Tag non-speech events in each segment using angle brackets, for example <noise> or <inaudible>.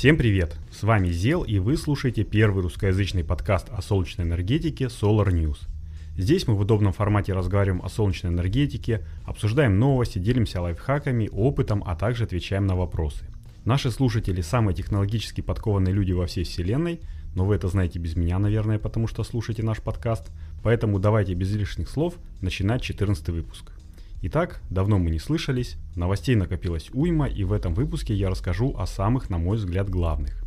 Всем привет! С вами Зел и вы слушаете первый русскоязычный подкаст о солнечной энергетике Solar News. Здесь мы в удобном формате разговариваем о солнечной энергетике, обсуждаем новости, делимся лайфхаками, опытом, а также отвечаем на вопросы. Наши слушатели самые технологически подкованные люди во всей вселенной, но вы это знаете без меня, наверное, потому что слушаете наш подкаст, поэтому давайте без лишних слов начинать 14 выпуск. Итак, давно мы не слышались, новостей накопилось уйма, и в этом выпуске я расскажу о самых, на мой взгляд, главных.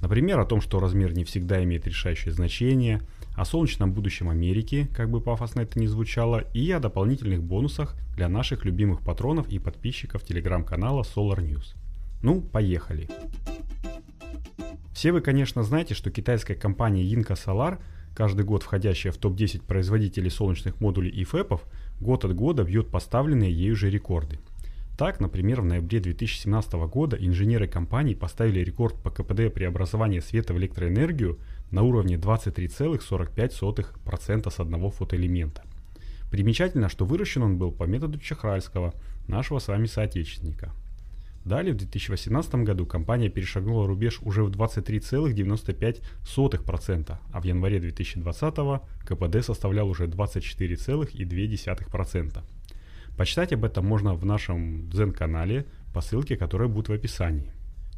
Например, о том, что размер не всегда имеет решающее значение, о солнечном будущем Америки, как бы пафосно это ни звучало, и о дополнительных бонусах для наших любимых патронов и подписчиков телеграм-канала Solar News. Ну, поехали! Все вы, конечно, знаете, что китайская компания Yinka Solar, каждый год входящая в топ-10 производителей солнечных модулей и ФЭПов, год от года бьет поставленные ею же рекорды. Так, например, в ноябре 2017 года инженеры компании поставили рекорд по КПД преобразования света в электроэнергию на уровне 23,45% с одного фотоэлемента. Примечательно, что выращен он был по методу Чехральского, нашего с вами соотечественника. Далее, в 2018 году компания перешагнула рубеж уже в 23,95%, а в январе 2020 КПД составлял уже 24,2%. Почитать об этом можно в нашем Zen-канале по ссылке, которая будет в описании.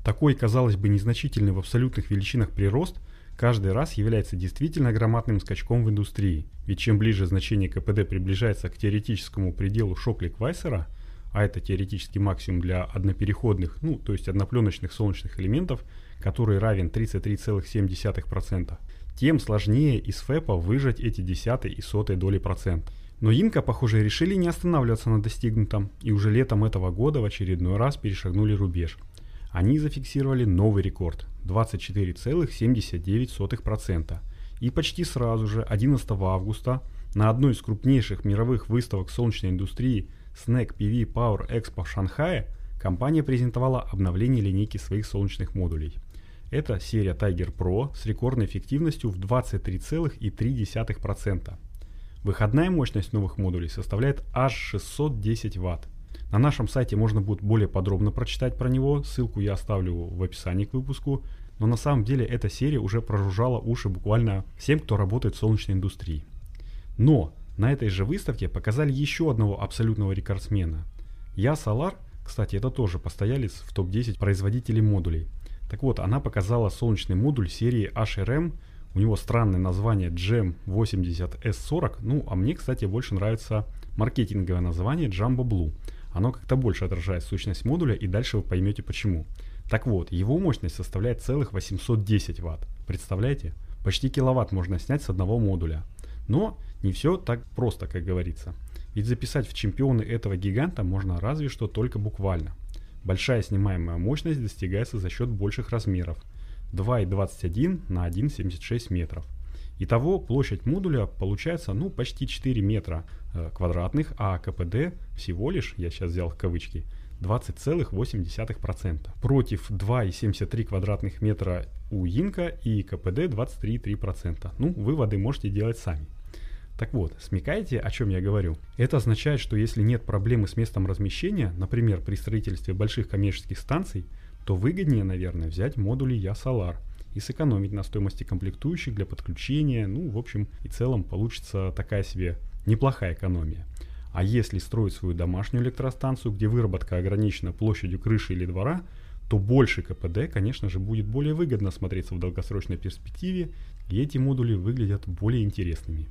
Такой, казалось бы, незначительный в абсолютных величинах прирост каждый раз является действительно громадным скачком в индустрии, ведь чем ближе значение КПД приближается к теоретическому пределу Шокли-Квайсера – а это теоретический максимум для однопереходных, ну, то есть однопленочных солнечных элементов, который равен 33,7%, тем сложнее из ФЭПа выжать эти десятые и сотые доли процента. Но Инка, похоже, решили не останавливаться на достигнутом, и уже летом этого года в очередной раз перешагнули рубеж. Они зафиксировали новый рекорд – 24,79%. И почти сразу же, 11 августа, на одной из крупнейших мировых выставок солнечной индустрии Snack PV Power Expo в Шанхае компания презентовала обновление линейки своих солнечных модулей. Это серия Tiger Pro с рекордной эффективностью в 23,3%. Выходная мощность новых модулей составляет аж 610 Вт. На нашем сайте можно будет более подробно прочитать про него, ссылку я оставлю в описании к выпуску. Но на самом деле эта серия уже прожужжала уши буквально всем, кто работает в солнечной индустрии. Но на этой же выставке показали еще одного абсолютного рекордсмена. Я Solar, кстати, это тоже постоялец в топ-10 производителей модулей. Так вот, она показала солнечный модуль серии HRM, у него странное название GEM 80S40, ну а мне, кстати, больше нравится маркетинговое название Jumbo Blue. Оно как-то больше отражает сущность модуля и дальше вы поймете почему. Так вот, его мощность составляет целых 810 Вт. Представляете? Почти киловатт можно снять с одного модуля. Но не все так просто, как говорится. Ведь записать в чемпионы этого гиганта можно разве что только буквально. Большая снимаемая мощность достигается за счет больших размеров 2,21 на 1,76 метров. Итого площадь модуля получается ну почти 4 метра э, квадратных, а КПД всего лишь, я сейчас взял кавычки, 20,8%. Против 2,73 квадратных метра у Инка и КПД 23,3%. Ну, выводы можете делать сами. Так вот, смекаете, о чем я говорю? Это означает, что если нет проблемы с местом размещения, например, при строительстве больших коммерческих станций, то выгоднее, наверное, взять модули Я Solar и сэкономить на стоимости комплектующих для подключения. Ну, в общем и целом получится такая себе неплохая экономия. А если строить свою домашнюю электростанцию, где выработка ограничена площадью крыши или двора, то больше КПД, конечно же, будет более выгодно смотреться в долгосрочной перспективе, и эти модули выглядят более интересными.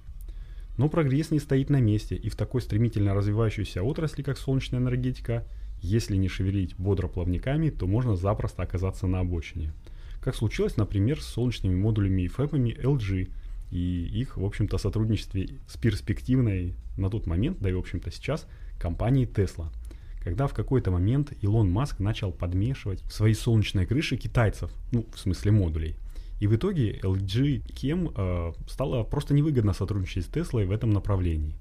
Но прогресс не стоит на месте, и в такой стремительно развивающейся отрасли, как солнечная энергетика, если не шевелить бодро плавниками, то можно запросто оказаться на обочине. Как случилось, например, с солнечными модулями и фэпами LG, и их, в общем-то, сотрудничестве с перспективной на тот момент, да и, в общем-то, сейчас, компанией Tesla. Когда в какой-то момент Илон Маск начал подмешивать в свои солнечные крыши китайцев, ну, в смысле модулей – и в итоге LG Chem стало просто невыгодно сотрудничать с Tesla в этом направлении.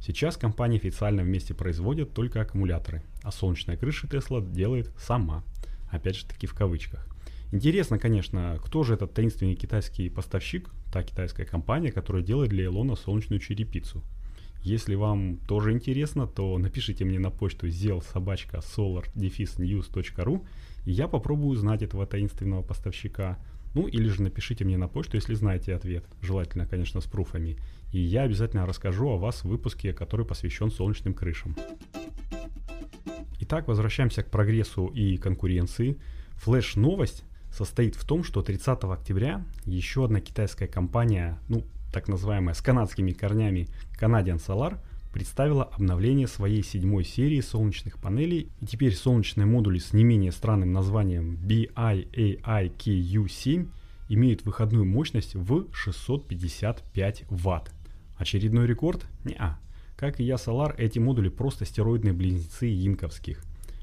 Сейчас компания официально вместе производит только аккумуляторы, а солнечная крыша Tesla делает сама. Опять же таки в кавычках. Интересно, конечно, кто же этот таинственный китайский поставщик, та китайская компания, которая делает для Илона солнечную черепицу. Если вам тоже интересно, то напишите мне на почту zelsobachka solar и я попробую узнать этого таинственного поставщика. Ну или же напишите мне на почту, если знаете ответ. Желательно, конечно, с пруфами. И я обязательно расскажу о вас в выпуске, который посвящен солнечным крышам. Итак, возвращаемся к прогрессу и конкуренции. Флэш-новость состоит в том, что 30 октября еще одна китайская компания, ну, так называемая с канадскими корнями Canadian Solar, представила обновление своей седьмой серии солнечных панелей, и теперь солнечные модули с не менее странным названием BIAIKU7 имеют выходную мощность в 655 Вт. Очередной рекорд? Неа. Как и я Solar, эти модули просто стероидные близнецы Йинковских.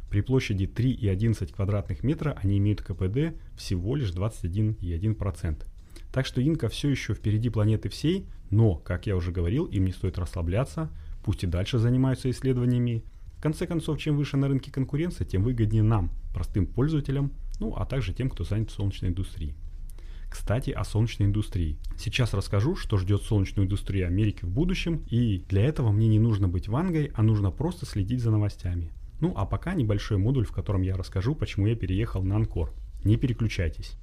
При площади 3,11 квадратных метра они имеют КПД всего лишь 21,1%. Так что Инка все еще впереди планеты всей, но, как я уже говорил, им не стоит расслабляться, пусть и дальше занимаются исследованиями. В конце концов, чем выше на рынке конкуренция, тем выгоднее нам, простым пользователям, ну а также тем, кто занят солнечной индустрии. Кстати, о солнечной индустрии. Сейчас расскажу, что ждет солнечную индустрию Америки в будущем, и для этого мне не нужно быть вангой, а нужно просто следить за новостями. Ну а пока небольшой модуль, в котором я расскажу, почему я переехал на Анкор. Не переключайтесь.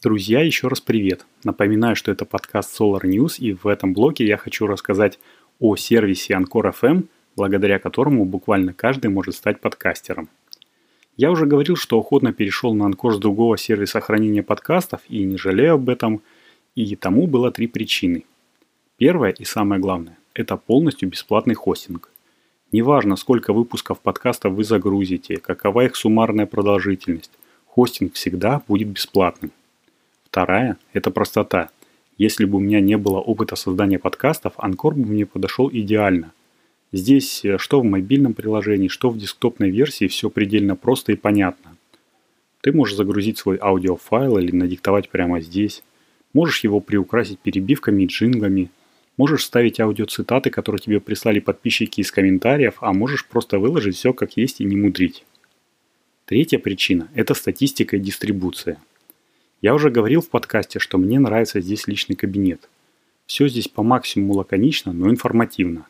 Друзья, еще раз привет. Напоминаю, что это подкаст Solar News, и в этом блоке я хочу рассказать о сервисе Anchor FM, благодаря которому буквально каждый может стать подкастером. Я уже говорил, что охотно перешел на Анкор с другого сервиса хранения подкастов и не жалею об этом, и тому было три причины. Первое и самое главное – это полностью бесплатный хостинг. Неважно, сколько выпусков подкастов вы загрузите, какова их суммарная продолжительность, хостинг всегда будет бесплатным. Вторая – это простота. Если бы у меня не было опыта создания подкастов, Анкор бы мне подошел идеально. Здесь э, что в мобильном приложении, что в десктопной версии все предельно просто и понятно. Ты можешь загрузить свой аудиофайл или надиктовать прямо здесь. Можешь его приукрасить перебивками и джинглами – Можешь ставить аудиоцитаты, которые тебе прислали подписчики из комментариев, а можешь просто выложить все как есть и не мудрить. Третья причина – это статистика и дистрибуция. Я уже говорил в подкасте, что мне нравится здесь личный кабинет. Все здесь по максимуму лаконично, но информативно.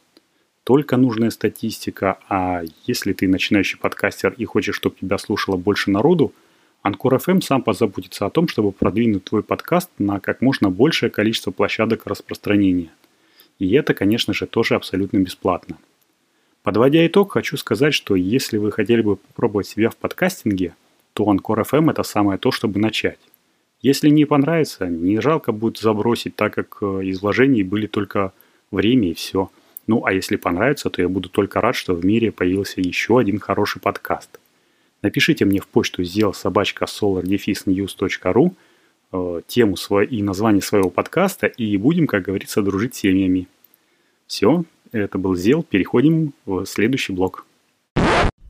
Только нужная статистика, а если ты начинающий подкастер и хочешь, чтобы тебя слушало больше народу, Анкор FM сам позаботится о том, чтобы продвинуть твой подкаст на как можно большее количество площадок распространения. И это, конечно же, тоже абсолютно бесплатно. Подводя итог, хочу сказать, что если вы хотели бы попробовать себя в подкастинге, то Anchor FM это самое то, чтобы начать. Если не понравится, не жалко будет забросить, так как э, из вложений были только время и все. Ну а если понравится, то я буду только рад, что в мире появился еще один хороший подкаст. Напишите мне в почту сделал собачка solardefisnews.ru тему и название своего подкаста и будем, как говорится, дружить семьями. Все, это был Зел, переходим в следующий блок.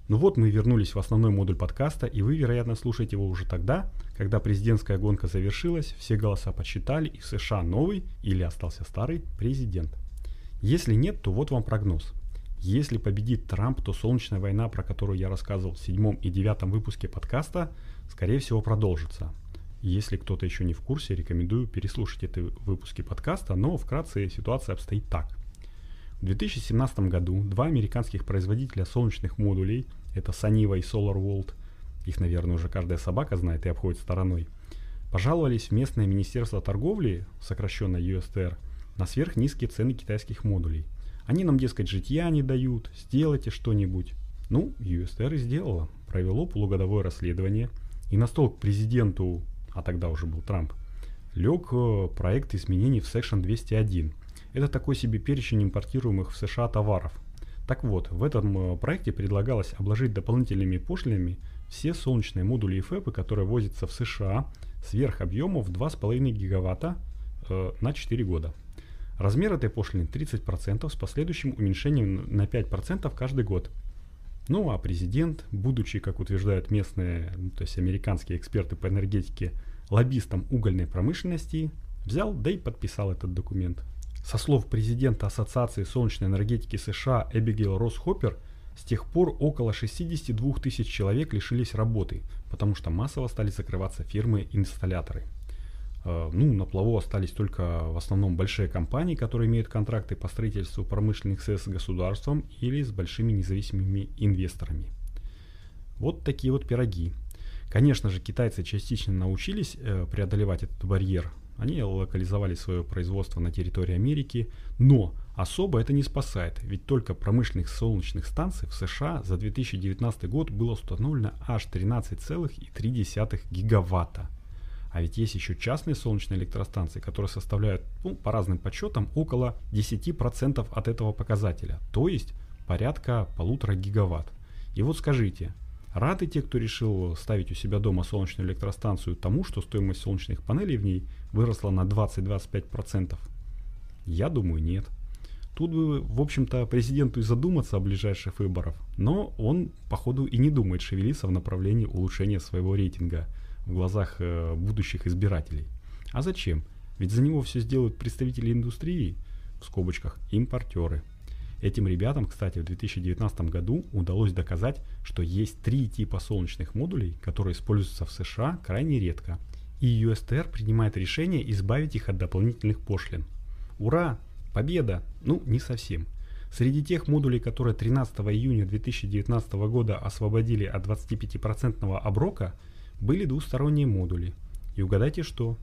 Ну вот мы вернулись в основной модуль подкаста, и вы, вероятно, слушаете его уже тогда, когда президентская гонка завершилась, все голоса подсчитали, и в США новый или остался старый президент. Если нет, то вот вам прогноз. Если победит Трамп, то солнечная война, про которую я рассказывал в седьмом и девятом выпуске подкаста, скорее всего продолжится. Если кто-то еще не в курсе, рекомендую переслушать эти выпуски подкаста, но вкратце ситуация обстоит так. В 2017 году два американских производителя солнечных модулей, это Saniva и SolarWorld, их, наверное, уже каждая собака знает и обходит стороной, пожаловались в местное министерство торговли, сокращенно USTR, на сверхнизкие цены китайских модулей. Они нам, дескать, житья не дают, сделайте что-нибудь. Ну, USTR и сделала. Провело полугодовое расследование, и на стол к президенту а тогда уже был Трамп, лег э, проект изменений в Section 201. Это такой себе перечень импортируемых в США товаров. Так вот, в этом э, проекте предлагалось обложить дополнительными пошлинами все солнечные модули и ФЭПы, которые возятся в США сверх объемов 2,5 гигаватта э, на 4 года. Размер этой пошлины 30% с последующим уменьшением на 5% каждый год. Ну а президент, будучи, как утверждают местные, ну, то есть американские эксперты по энергетике, лоббистом угольной промышленности, взял, да и подписал этот документ. Со слов президента Ассоциации солнечной энергетики США Эбигейл Росхоппер, с тех пор около 62 тысяч человек лишились работы, потому что массово стали закрываться фирмы-инсталляторы. Э, ну, на плаву остались только в основном большие компании, которые имеют контракты по строительству промышленных СЭС с государством или с большими независимыми инвесторами. Вот такие вот пироги. Конечно же, китайцы частично научились э, преодолевать этот барьер. Они локализовали свое производство на территории Америки, но особо это не спасает, ведь только промышленных солнечных станций в США за 2019 год было установлено аж 13,3 гигаватта. А ведь есть еще частные солнечные электростанции, которые составляют, ну, по разным подсчетам, около 10% от этого показателя, то есть порядка полутора гигаватт. И вот скажите, рады те, кто решил ставить у себя дома солнечную электростанцию тому, что стоимость солнечных панелей в ней выросла на 20-25%? Я думаю, нет. Тут бы, в общем-то, президенту и задуматься о ближайших выборах, но он, походу, и не думает шевелиться в направлении улучшения своего рейтинга – в глазах э, будущих избирателей. А зачем? Ведь за него все сделают представители индустрии, в скобочках, импортеры. Этим ребятам, кстати, в 2019 году удалось доказать, что есть три типа солнечных модулей, которые используются в США крайне редко. И USTR принимает решение избавить их от дополнительных пошлин. Ура! Победа! Ну, не совсем. Среди тех модулей, которые 13 июня 2019 года освободили от 25% оброка, были двусторонние модули. И угадайте что?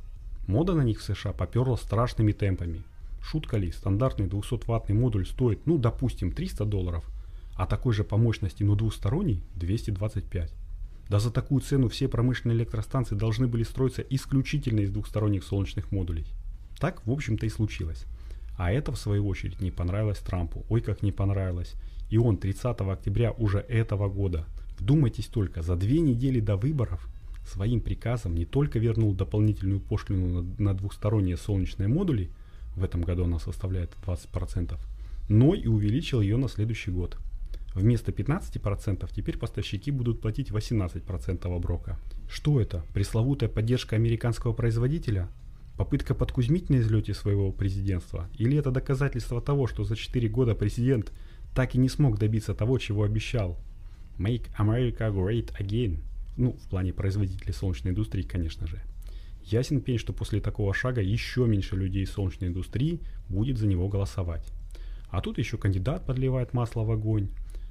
Мода на них в США поперла страшными темпами. Шутка ли, стандартный 200-ваттный модуль стоит, ну, допустим, 300 долларов, а такой же по мощности, но двусторонний, 225. Да за такую цену все промышленные электростанции должны были строиться исключительно из двухсторонних солнечных модулей. Так, в общем-то, и случилось. А это, в свою очередь, не понравилось Трампу. Ой, как не понравилось. И он 30 октября уже этого года, вдумайтесь только, за две недели до выборов своим приказом не только вернул дополнительную пошлину на, на двухсторонние солнечные модули, в этом году она составляет 20%, но и увеличил ее на следующий год. Вместо 15% теперь поставщики будут платить 18% оброка. Что это? Пресловутая поддержка американского производителя? Попытка подкузмить на излете своего президентства? Или это доказательство того, что за 4 года президент так и не смог добиться того, чего обещал? Make America Great Again – ну, в плане производителей солнечной индустрии, конечно же. Ясен пень, что после такого шага еще меньше людей солнечной индустрии будет за него голосовать. А тут еще кандидат подливает масло в огонь.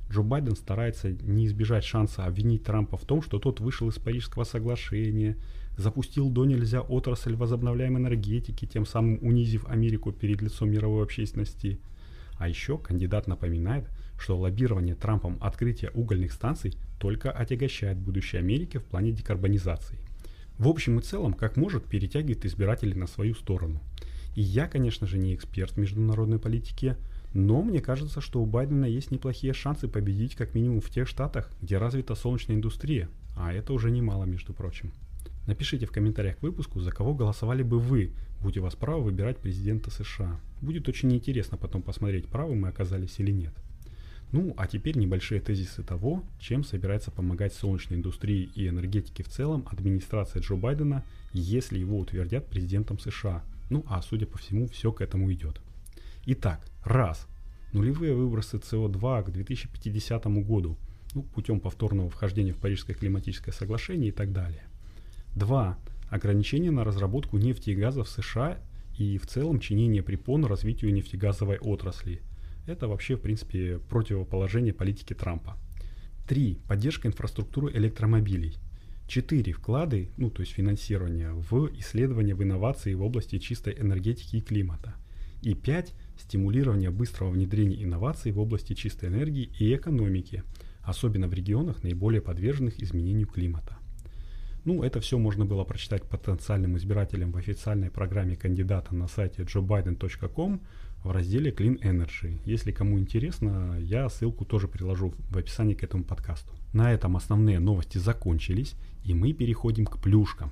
Джо Байден старается не избежать шанса обвинить Трампа в том, что тот вышел из Парижского соглашения, запустил до нельзя отрасль возобновляемой энергетики, тем самым унизив Америку перед лицом мировой общественности. А еще кандидат напоминает, что лоббирование Трампом открытия угольных станций только отягощает будущее Америки в плане декарбонизации. В общем и целом, как может, перетягивает избирателей на свою сторону. И я, конечно же, не эксперт в международной политике, но мне кажется, что у Байдена есть неплохие шансы победить как минимум в тех штатах, где развита солнечная индустрия, а это уже немало, между прочим. Напишите в комментариях к выпуску, за кого голосовали бы вы, будь у вас право выбирать президента США. Будет очень интересно потом посмотреть, правы мы оказались или нет. Ну, а теперь небольшие тезисы того, чем собирается помогать солнечной индустрии и энергетике в целом администрация Джо Байдена, если его утвердят президентом США. Ну, а судя по всему, все к этому идет. Итак, раз. Нулевые выбросы СО2 к 2050 году, ну, путем повторного вхождения в Парижское климатическое соглашение и так далее. Два. Ограничения на разработку нефти и газа в США и в целом чинение препон развитию нефтегазовой отрасли – это вообще, в принципе, противоположение политики Трампа. 3. Поддержка инфраструктуры электромобилей. 4. Вклады, ну то есть финансирование в исследования в инновации в области чистой энергетики и климата. И 5. Стимулирование быстрого внедрения инноваций в области чистой энергии и экономики, особенно в регионах, наиболее подверженных изменению климата. Ну, это все можно было прочитать потенциальным избирателям в официальной программе кандидата на сайте joebiden.com в разделе Clean Energy. Если кому интересно, я ссылку тоже приложу в описании к этому подкасту. На этом основные новости закончились, и мы переходим к плюшкам.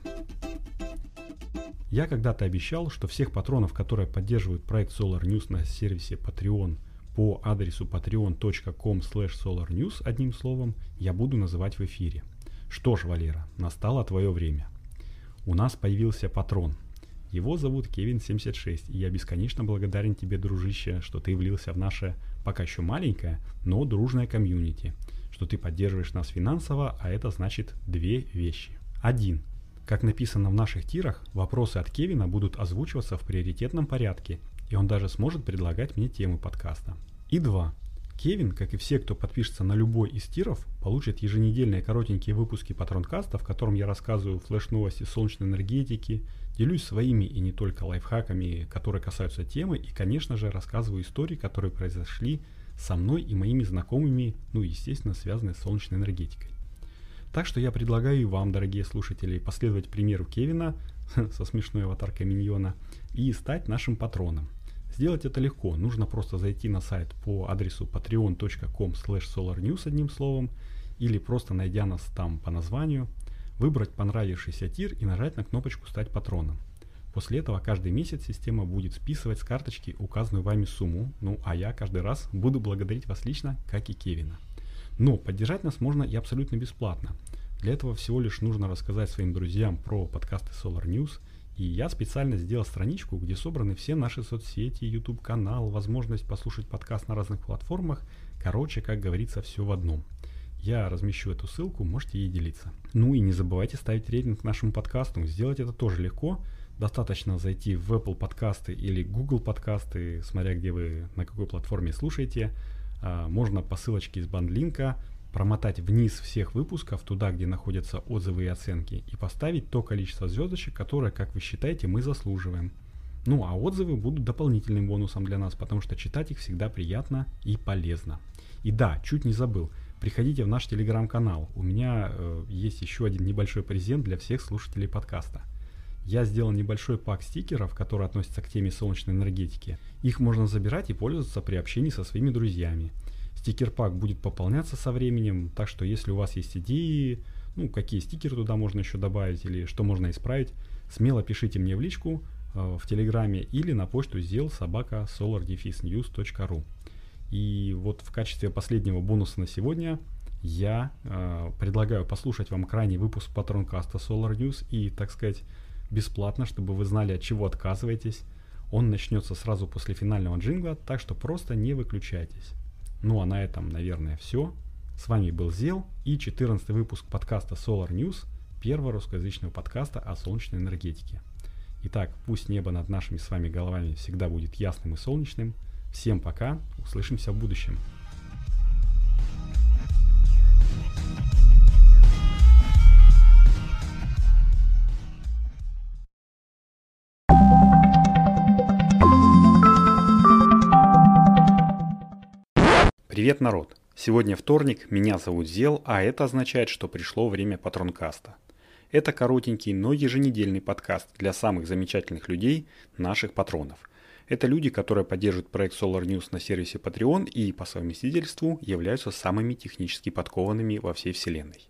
Я когда-то обещал, что всех патронов, которые поддерживают проект Solar News на сервисе Patreon по адресу patreon.com solarnews, одним словом, я буду называть в эфире. Что ж, Валера, настало твое время. У нас появился патрон – его зовут Кевин76, и я бесконечно благодарен тебе, дружище, что ты влился в наше пока еще маленькое, но дружное комьюнити, что ты поддерживаешь нас финансово, а это значит две вещи. Один. Как написано в наших тирах, вопросы от Кевина будут озвучиваться в приоритетном порядке, и он даже сможет предлагать мне темы подкаста. И два. Кевин, как и все, кто подпишется на любой из тиров, получит еженедельные коротенькие выпуски Патронкаста, в котором я рассказываю флеш-новости солнечной энергетики, делюсь своими и не только лайфхаками, которые касаются темы, и, конечно же, рассказываю истории, которые произошли со мной и моими знакомыми, ну, естественно, связанные с солнечной энергетикой. Так что я предлагаю и вам, дорогие слушатели, последовать примеру Кевина <laughs> со смешной аватаркой миньона и стать нашим патроном – Сделать это легко, нужно просто зайти на сайт по адресу patreon.com solarnews одним словом, или просто найдя нас там по названию, выбрать понравившийся тир и нажать на кнопочку «Стать патроном». После этого каждый месяц система будет списывать с карточки указанную вами сумму, ну а я каждый раз буду благодарить вас лично, как и Кевина. Но поддержать нас можно и абсолютно бесплатно. Для этого всего лишь нужно рассказать своим друзьям про подкасты Solar News – и я специально сделал страничку, где собраны все наши соцсети, YouTube канал, возможность послушать подкаст на разных платформах. Короче, как говорится, все в одном. Я размещу эту ссылку, можете ей делиться. Ну и не забывайте ставить рейтинг нашему подкасту. Сделать это тоже легко. Достаточно зайти в Apple подкасты или Google подкасты, смотря где вы, на какой платформе слушаете. А, можно по ссылочке из бандлинка промотать вниз всех выпусков, туда, где находятся отзывы и оценки, и поставить то количество звездочек, которое, как вы считаете, мы заслуживаем. Ну а отзывы будут дополнительным бонусом для нас, потому что читать их всегда приятно и полезно. И да, чуть не забыл, приходите в наш телеграм-канал. У меня э, есть еще один небольшой презент для всех слушателей подкаста. Я сделал небольшой пак стикеров, которые относятся к теме солнечной энергетики. Их можно забирать и пользоваться при общении со своими друзьями. Стикер-пак будет пополняться со временем, так что если у вас есть идеи, ну, какие стикеры туда можно еще добавить или что можно исправить, смело пишите мне в личку э, в Телеграме или на почту сделал собака solardefisnews.ru. И вот в качестве последнего бонуса на сегодня я э, предлагаю послушать вам крайний выпуск патронкаста Solar News и, так сказать, бесплатно, чтобы вы знали, от чего отказываетесь. Он начнется сразу после финального джингла, так что просто не выключайтесь. Ну а на этом, наверное, все. С вами был Зел и 14 выпуск подкаста Solar News, первого русскоязычного подкаста о солнечной энергетике. Итак, пусть небо над нашими с вами головами всегда будет ясным и солнечным. Всем пока, услышимся в будущем. Привет, народ! Сегодня вторник, меня зовут Зел, а это означает, что пришло время патронкаста. Это коротенький, но еженедельный подкаст для самых замечательных людей, наших патронов. Это люди, которые поддерживают проект Solar News на сервисе Patreon и по совместительству являются самыми технически подкованными во всей вселенной.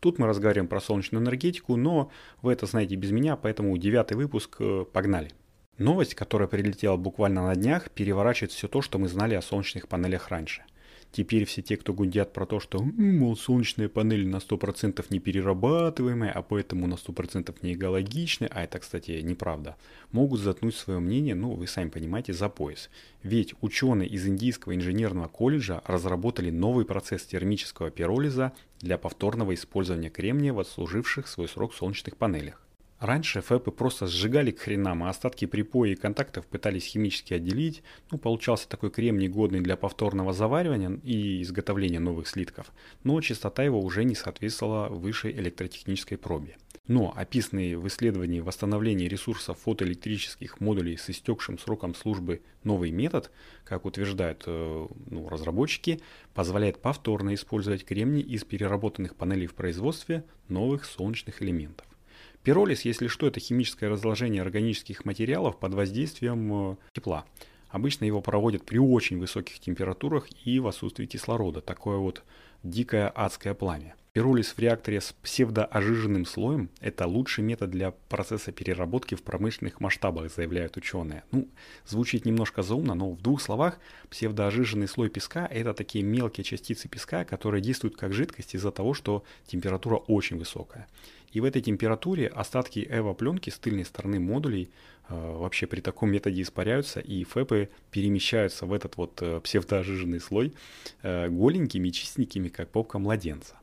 Тут мы разговариваем про солнечную энергетику, но вы это знаете без меня, поэтому девятый выпуск, э, погнали. Новость, которая прилетела буквально на днях, переворачивает все то, что мы знали о солнечных панелях раньше – Теперь все те, кто гундят про то, что, мол, солнечные панели на 100% не перерабатываемые, а поэтому на 100% не экологичны, а это, кстати, неправда, могут заткнуть свое мнение, ну, вы сами понимаете, за пояс. Ведь ученые из Индийского инженерного колледжа разработали новый процесс термического пиролиза для повторного использования кремния в отслуживших свой срок солнечных панелях. Раньше ФЭПы просто сжигали к хренам, а остатки припоя и контактов пытались химически отделить. Ну, получался такой кремний, годный для повторного заваривания и изготовления новых слитков, но частота его уже не соответствовала высшей электротехнической пробе. Но описанный в исследовании восстановления ресурсов фотоэлектрических модулей с истекшим сроком службы новый метод, как утверждают э, ну, разработчики, позволяет повторно использовать кремний из переработанных панелей в производстве новых солнечных элементов. Пиролиз, если что, это химическое разложение органических материалов под воздействием э, тепла. Обычно его проводят при очень высоких температурах и в отсутствии кислорода. Такое вот дикое адское пламя. Пиролиз в реакторе с псевдоожиженным слоем – это лучший метод для процесса переработки в промышленных масштабах, заявляют ученые. Ну, звучит немножко заумно, но в двух словах псевдоожиженный слой песка – это такие мелкие частицы песка, которые действуют как жидкость из-за того, что температура очень высокая. И в этой температуре остатки эво-пленки с тыльной стороны модулей э, вообще при таком методе испаряются, и фэпы перемещаются в этот вот э, псевдоожиженный слой э, голенькими, чистенькими, как попка младенца.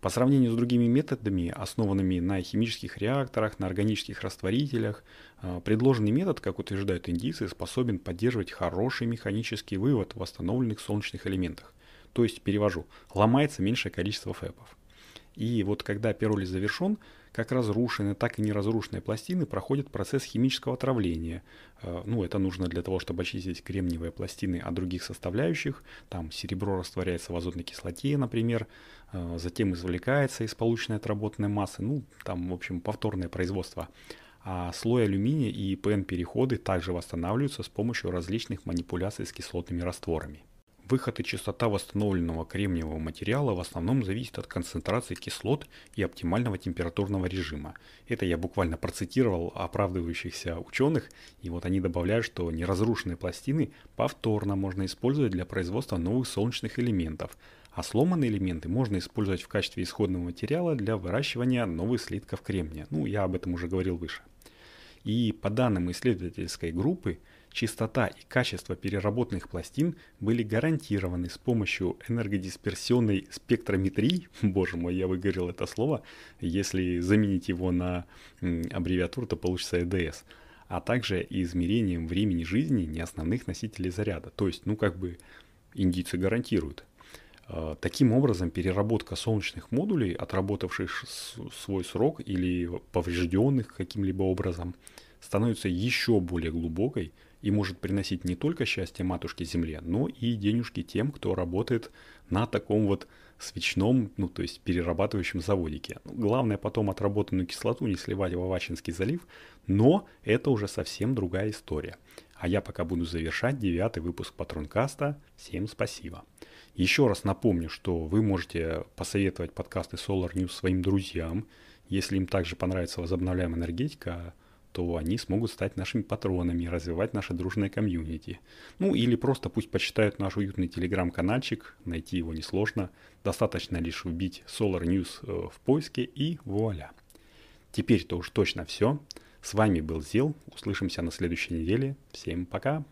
По сравнению с другими методами, основанными на химических реакторах, на органических растворителях, э, предложенный метод, как утверждают индийцы, способен поддерживать хороший механический вывод в восстановленных солнечных элементах. То есть, перевожу, ломается меньшее количество фэпов. И вот когда пиролиз завершен, как разрушенные, так и неразрушенные пластины проходят процесс химического отравления. Э, ну, это нужно для того, чтобы очистить кремниевые пластины от других составляющих. Там серебро растворяется в азотной кислоте, например, э, затем извлекается из полученной отработанной массы. Ну, там, в общем, повторное производство. А слой алюминия и ПН-переходы также восстанавливаются с помощью различных манипуляций с кислотными растворами. Выход и частота восстановленного кремниевого материала в основном зависит от концентрации кислот и оптимального температурного режима. Это я буквально процитировал оправдывающихся ученых, и вот они добавляют, что неразрушенные пластины повторно можно использовать для производства новых солнечных элементов, а сломанные элементы можно использовать в качестве исходного материала для выращивания новых слитков кремния. Ну, я об этом уже говорил выше. И по данным исследовательской группы, Чистота и качество переработанных пластин были гарантированы с помощью энергодисперсионной спектрометрии, <laughs> боже мой, я выговорил это слово, если заменить его на аббревиатуру, то получится ЭДС, а также измерением времени жизни неосновных носителей заряда. То есть, ну как бы индийцы гарантируют. А, таким образом, переработка солнечных модулей, отработавших свой срок или поврежденных каким-либо образом, становится еще более глубокой и может приносить не только счастье матушке Земле, но и денежки тем, кто работает на таком вот свечном, ну то есть перерабатывающем заводике. Ну, главное потом отработанную кислоту не сливать в Авачинский залив, но это уже совсем другая история. А я пока буду завершать девятый выпуск Патронкаста. Всем спасибо. Еще раз напомню, что вы можете посоветовать подкасты Solar News своим друзьям. Если им также понравится возобновляемая энергетика, то они смогут стать нашими патронами и развивать наше дружное комьюнити. Ну или просто пусть почитают наш уютный телеграм-канальчик, найти его несложно. Достаточно лишь вбить Solar News э, в поиске и вуаля. Теперь-то уж точно все. С вами был Зил. Услышимся на следующей неделе. Всем пока.